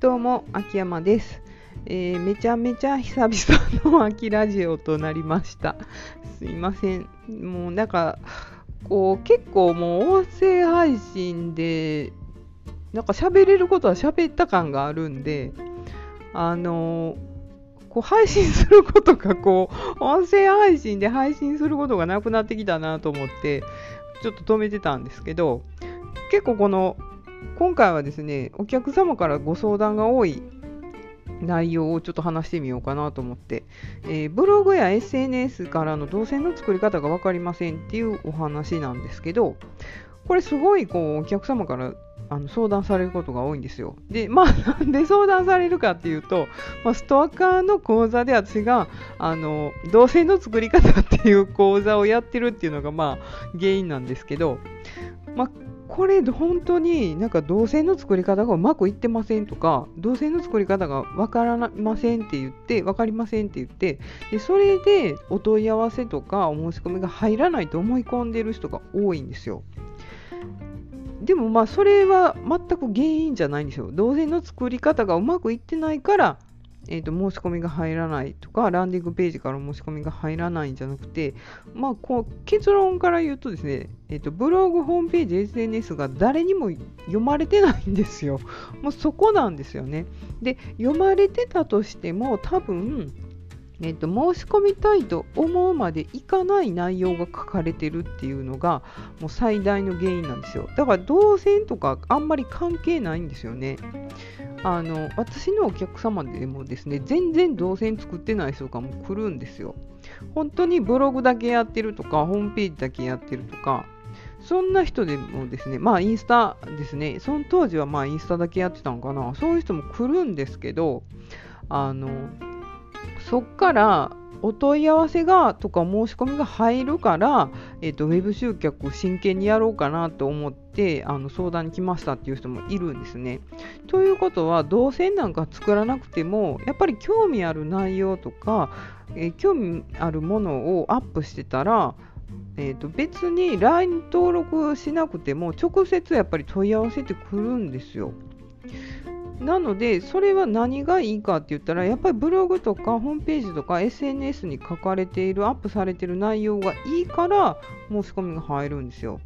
どうも秋山です、えーめちゃめちゃ久々の秋ラジオとなりました。すいません。もうなんかこう結構もう音声配信でなんか喋れることは喋った感があるんであのこう配信することがこう音声配信で配信することがなくなってきたなと思ってちょっと止めてたんですけど結構この今回はですねお客様からご相談が多い内容をちょっと話してみようかなと思って、えーブログや SNS からの動線の作り方が分かりませんっていうお話なんですけどこれすごいこうお客様からあの相談されることが多いんですよ。で、まあ、なんで相談されるかっていうと、まあ、ストアカーの講座で私が、あの、動線の作り方っていう講座をやってるっていうのが、まあ、原因なんですけど、まあ、これ本当になんか動線の作り方がうまくいってませんとか動線の作り方が分からませんって言って分かりませんって言ってでそれでお問い合わせとかお申し込みが入らないと思い込んでる人が多いんですよ。でもまあそれは全く原因じゃないんですよ。動線の作り方がうまくいってないから、えー、と申し込みが入らないとかランディングページから申し込みが入らないんじゃなくて、まあ、こう結論から言うとですね、えー、とブログ、ホームページ、SNS が誰にも読まれてないんですよ。もうそこなんですよね。で読まれてたとしても多分えっと、申し込みたいと思うまでいかない内容が書かれてるっていうのがもう最大の原因なんですよ。だから動線とかあんまり関係ないんですよね。あの私のお客様でもですね全然動線作ってない人がもう来るんですよ。本当にブログだけやってるとかホームページだけやってるとかそんな人でもですねまあインスタですね。その当時はまあインスタだけやってたのかな。そういう人も来るんですけどあのそっからお問い合わせがとか申し込みが入るから、えっとウェブ集客を真剣にやろうかなと思ってあの相談に来ましたっていう人もいるんですね。ということは動線なんか作らなくてもやっぱり興味ある内容とか、えー興味あるものをアップしてたらえー、と別に LINE 登録しなくても直接やっぱり問い合わせてくるんですよ。なのでそれは何がいいかって言ったらやっぱりブログとかホームページとか SNS に書かれているアップされている内容がいいから申し込みが入るんですよ。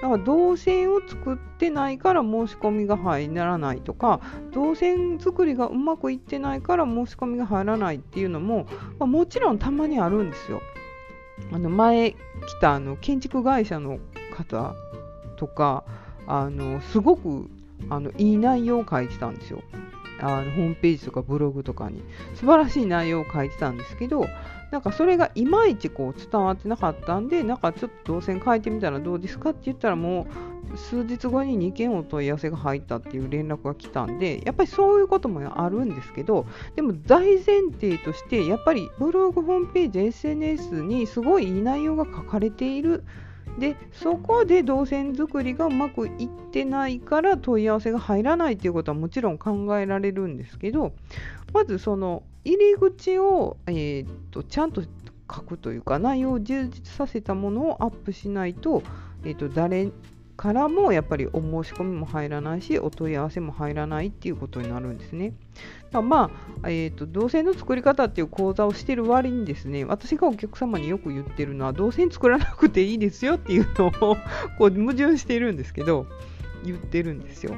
だから動線を作ってないから申し込みが入らないとか動線作りがうまくいってないから申し込みが入らないっていうのも、まあもちろんたまにあるんですよ。あの前来たあの建築会社の方とかあのすごくあのいい内容を書いてたんですよ。あのホームページとかブログとかに。素晴らしい内容を書いてたんですけどなんかそれがいまいちこう伝わってなかったんでなんかちょっと動線変えてみたらどうですかって言ったらもう数日後に2件お問い合わせが入ったっていう連絡が来たんでやっぱりそういうこともあるんですけどでも大前提としてやっぱりブログホームページ SNS にすごいいい内容が書かれているでそこで動線作りがうまくいってないから問い合わせが入らないっていうことはもちろん考えられるんですけどまずその入り口を、えーっとちゃんと書くというか内容を充実させたものをアップしないと,、えーっと誰からもやっぱりお申し込みも入らないしお問い合わせも入らないっていうことになるんですね。だからまあ、えー、と動線の作り方っていう講座をしてる割にですね私がお客様によく言ってるのは動線作らなくていいですよっていうのをこう矛盾しているんですけど言ってるんですよ。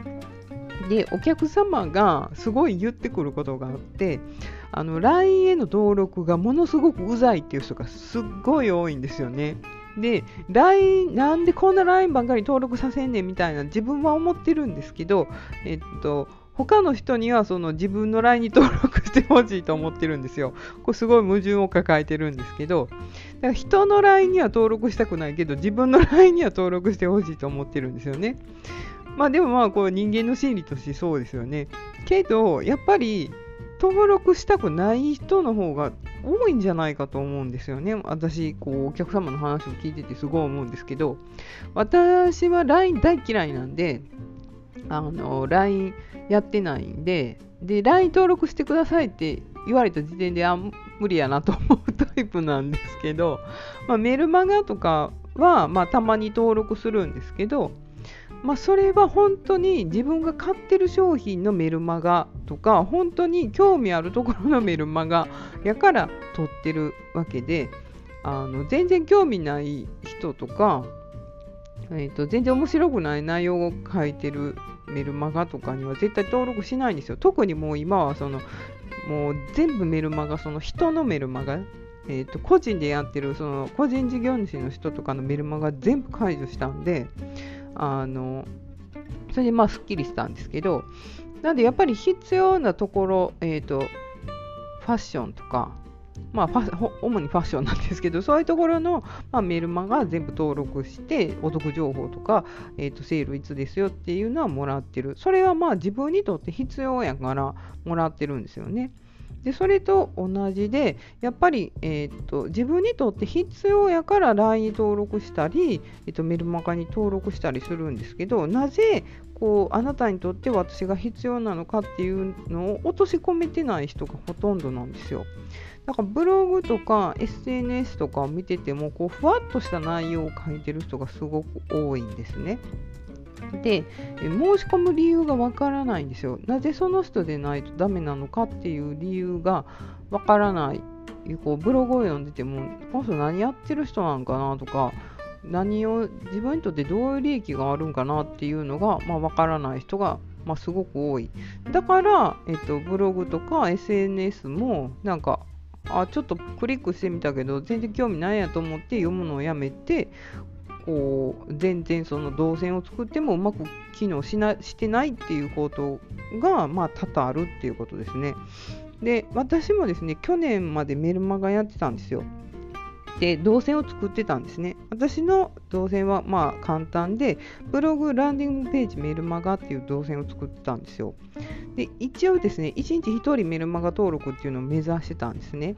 でお客様がすごい言ってくることがあってあの LINE への登録がものすごくうざいっていう人がすっごい多いんですよね。で LINE なんでこんな LINE ばっかり登録させんねんみたいな自分は思ってるんですけど、えっと、他の人にはその自分の LINE に登録してほしいと思ってるんですよ。これすごい矛盾を抱えてるんですけど、だから人の LINE には登録したくないけど、自分の LINE には登録してほしいと思ってるんですよね。まあでもまあこう人間の心理としてそうですよね。けど、やっぱり登録したくない人の方が多いんじゃないかと思うんですよね。私、こうお客様の話を聞いててすごい思うんですけど、私は LINE 大嫌いなんで、あの LINE やってないんで、で、LINE 登録してくださいって言われた時点で、あ、無理やなと思うタイプなんですけど、まあ、メルマガとかは、まあ、たまに登録するんですけど、まあ、それは本当に自分が買ってる商品のメルマガとか本当に興味あるところのメルマガ やから撮ってるわけであの全然興味ない人とか、えーと、全然面白くない内容を書いてるメルマガとかには絶対登録しないんですよ。特にもう今はそのもう全部メルマガその人のメルマガえーと、個人でやってるその個人事業主の人とかのメルマガ全部解除したんであのそれでまあすっきりしたんですけどなんでやっぱり必要なところ、えーと、ファッションとかまあ、主にファッションなんですけど、そういうところの、まあ、メルマガ全部登録して、お得情報とか、えーと、セールいつですよっていうのはもらってる。それはまあ自分にとって必要やからもらってるんですよね。でそれと同じでやっぱり、えーと、自分にとって必要やから LINE に登録したり、えーと、メルマガに登録したりするんですけどなぜこうあなたにとって私が必要なのかっていうのを落とし込めてない人がほとんどなんですよ。だからブログとか SNS とかを見ててもこうふわっとした内容を書いてる人がすごく多いんですね。で申し込む理由がわからないんですよ。なぜその人でないとダメなのかっていう理由がわからない。こうブログを読んでても、この人何やってる人なんかなとか、何を自分にとってどういう利益があるんかなっていうのが、まあ、分からない人が、まあ、すごく多い。だから、えっと、ブログとか SNS もなんかあちょっとクリックしてみたけど全然興味ないやと思って読むのをやめてこう全然その動線を作ってもうまく機能しなしてないっていうことが、まあ、多々あるっていうことですね。で私もですね去年までメルマガやってたんですよ。で動線を作ってたんですね。私の動線はまあ簡単で、ブログ、ランディングページ、メルマガっていう動線を作ってたんですよ。で一応ですね、1日1人メルマガ登録っていうのを目指してたんですね。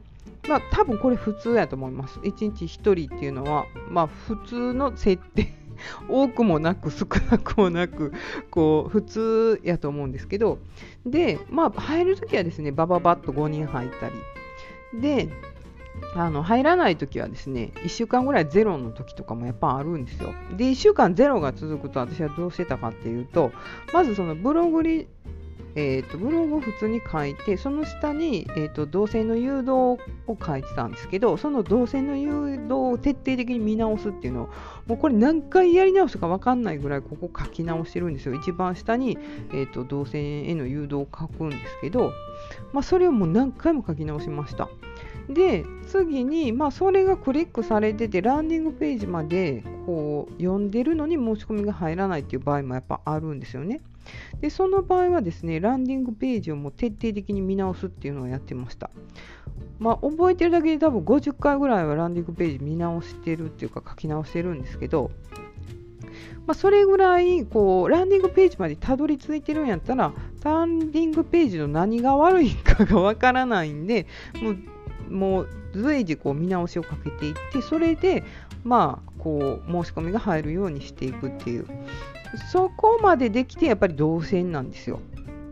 まあ多分これ普通やと思います。1日1人っていうのは、まあ普通の設定 多くもなく少なくもなくこう普通やと思うんですけどでまあ入るときはですねバババッと5人入ったりであの入らないときはですね1週間ぐらいゼロのときとかもやっぱあるんですよ。で1週間ゼロが続くと私はどうしてたかっていうとまずそのブログにえーと、ブログを普通に書いてその下に、えーと、動線の誘導を書いてたんですけどその動線の誘導を徹底的に見直すっていうのをもうこれ何回やり直すか分かんないぐらいここ書き直してるんですよ。一番下に、えーと、動線への誘導を書くんですけど、まあ、それをもう何回も書き直しました。で次に、まあ、それがクリックされててランディングページまでこう読んでるのに申し込みが入らないっていう場合もやっぱあるんですよね。でその場合はですねランディングページをもう徹底的に見直すっていうのをやってました。まあ、覚えてるだけで多分50回ぐらいはランディングページ見直してるっていうか書き直してるんですけど、まあ、それぐらいこうランディングページまでたどり着いてるんやったらランディングページの何が悪いかがわからないんでもうもう随時こう見直しをかけていってそれでまあこう申し込みが入るようにしていくっていう。そこまでできてやっぱり動線なんですよ。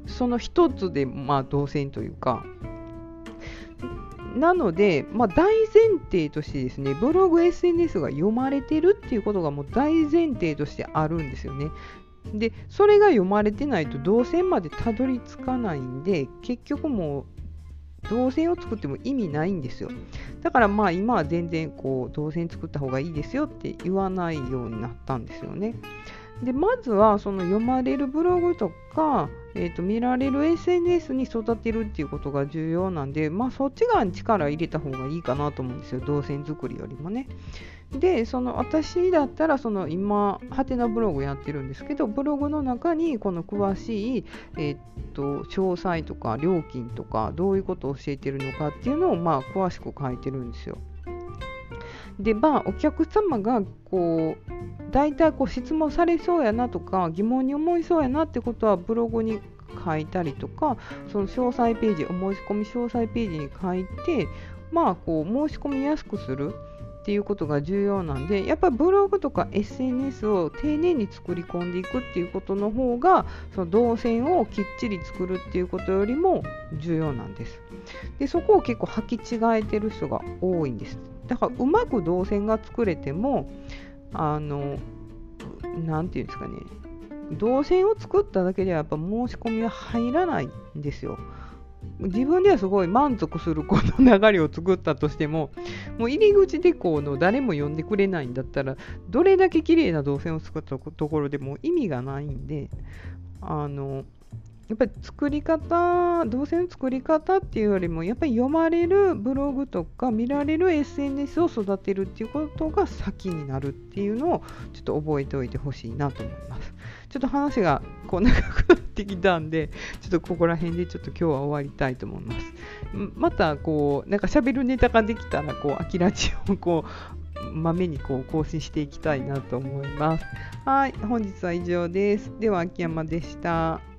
その一つでまあ動線というか。なので、まあ、大前提としてですね、ブログ、SNS が読まれてるっていうことがもう大前提としてあるんですよね。で、それが読まれてないと動線までたどり着かないんで、結局もう動線を作っても意味ないんですよ。だからまあ今は全然こう動線作った方がいいですよって言わないようになったんですよね。でまずはその読まれるブログとか、えーと、見られる SNS に育てるっていうことが重要なんで、まあ、そっち側に力入れた方がいいかなと思うんですよ動線作りよりもね。でその私だったらその今ハテナブログやってるんですけどブログの中にこの詳しい、えー、っと詳細とか料金とかどういうことを教えてるのかっていうのをまあ詳しく書いてるんですよ。でまあお客様がこう大体こう質問されそうやなとか疑問に思いそうやなってことはブログに書いたりとかその詳細ページお申し込み詳細ページに書いてまあこう申し込みやすくする。っていうことが重要なんでやっぱりブログとか SNS を丁寧に作り込んでいくっていうことの方がその動線をきっちり作るっていうことよりも重要なんです。でそこを結構履き違えてる人が多いんです。だからうまく動線が作れてもあの何て言うんですかね。動線を作っただけではやっぱ申し込みは入らないんですよ。自分ではすごい満足するこの流れを作ったとしてももう入り口でこの誰も呼んでくれないんだったらどれだけ綺麗な動線を作ったところでも意味がないんであのやっぱり作り方、動線の作り方っていうよりも、やっぱり読まれるブログとか見られる SNS を育てるっていうことが先になるっていうのをちょっと覚えておいてほしいなと思います。ちょっと話がこう長くなってきたんで、ちょっとここら辺でちょっと今日は終わりたいと思います。またこう、なんか喋るネタができたら、こう、アキラジをこう、まめにこう更新していきたいなと思います。はい、本日は以上です。では、秋山でした。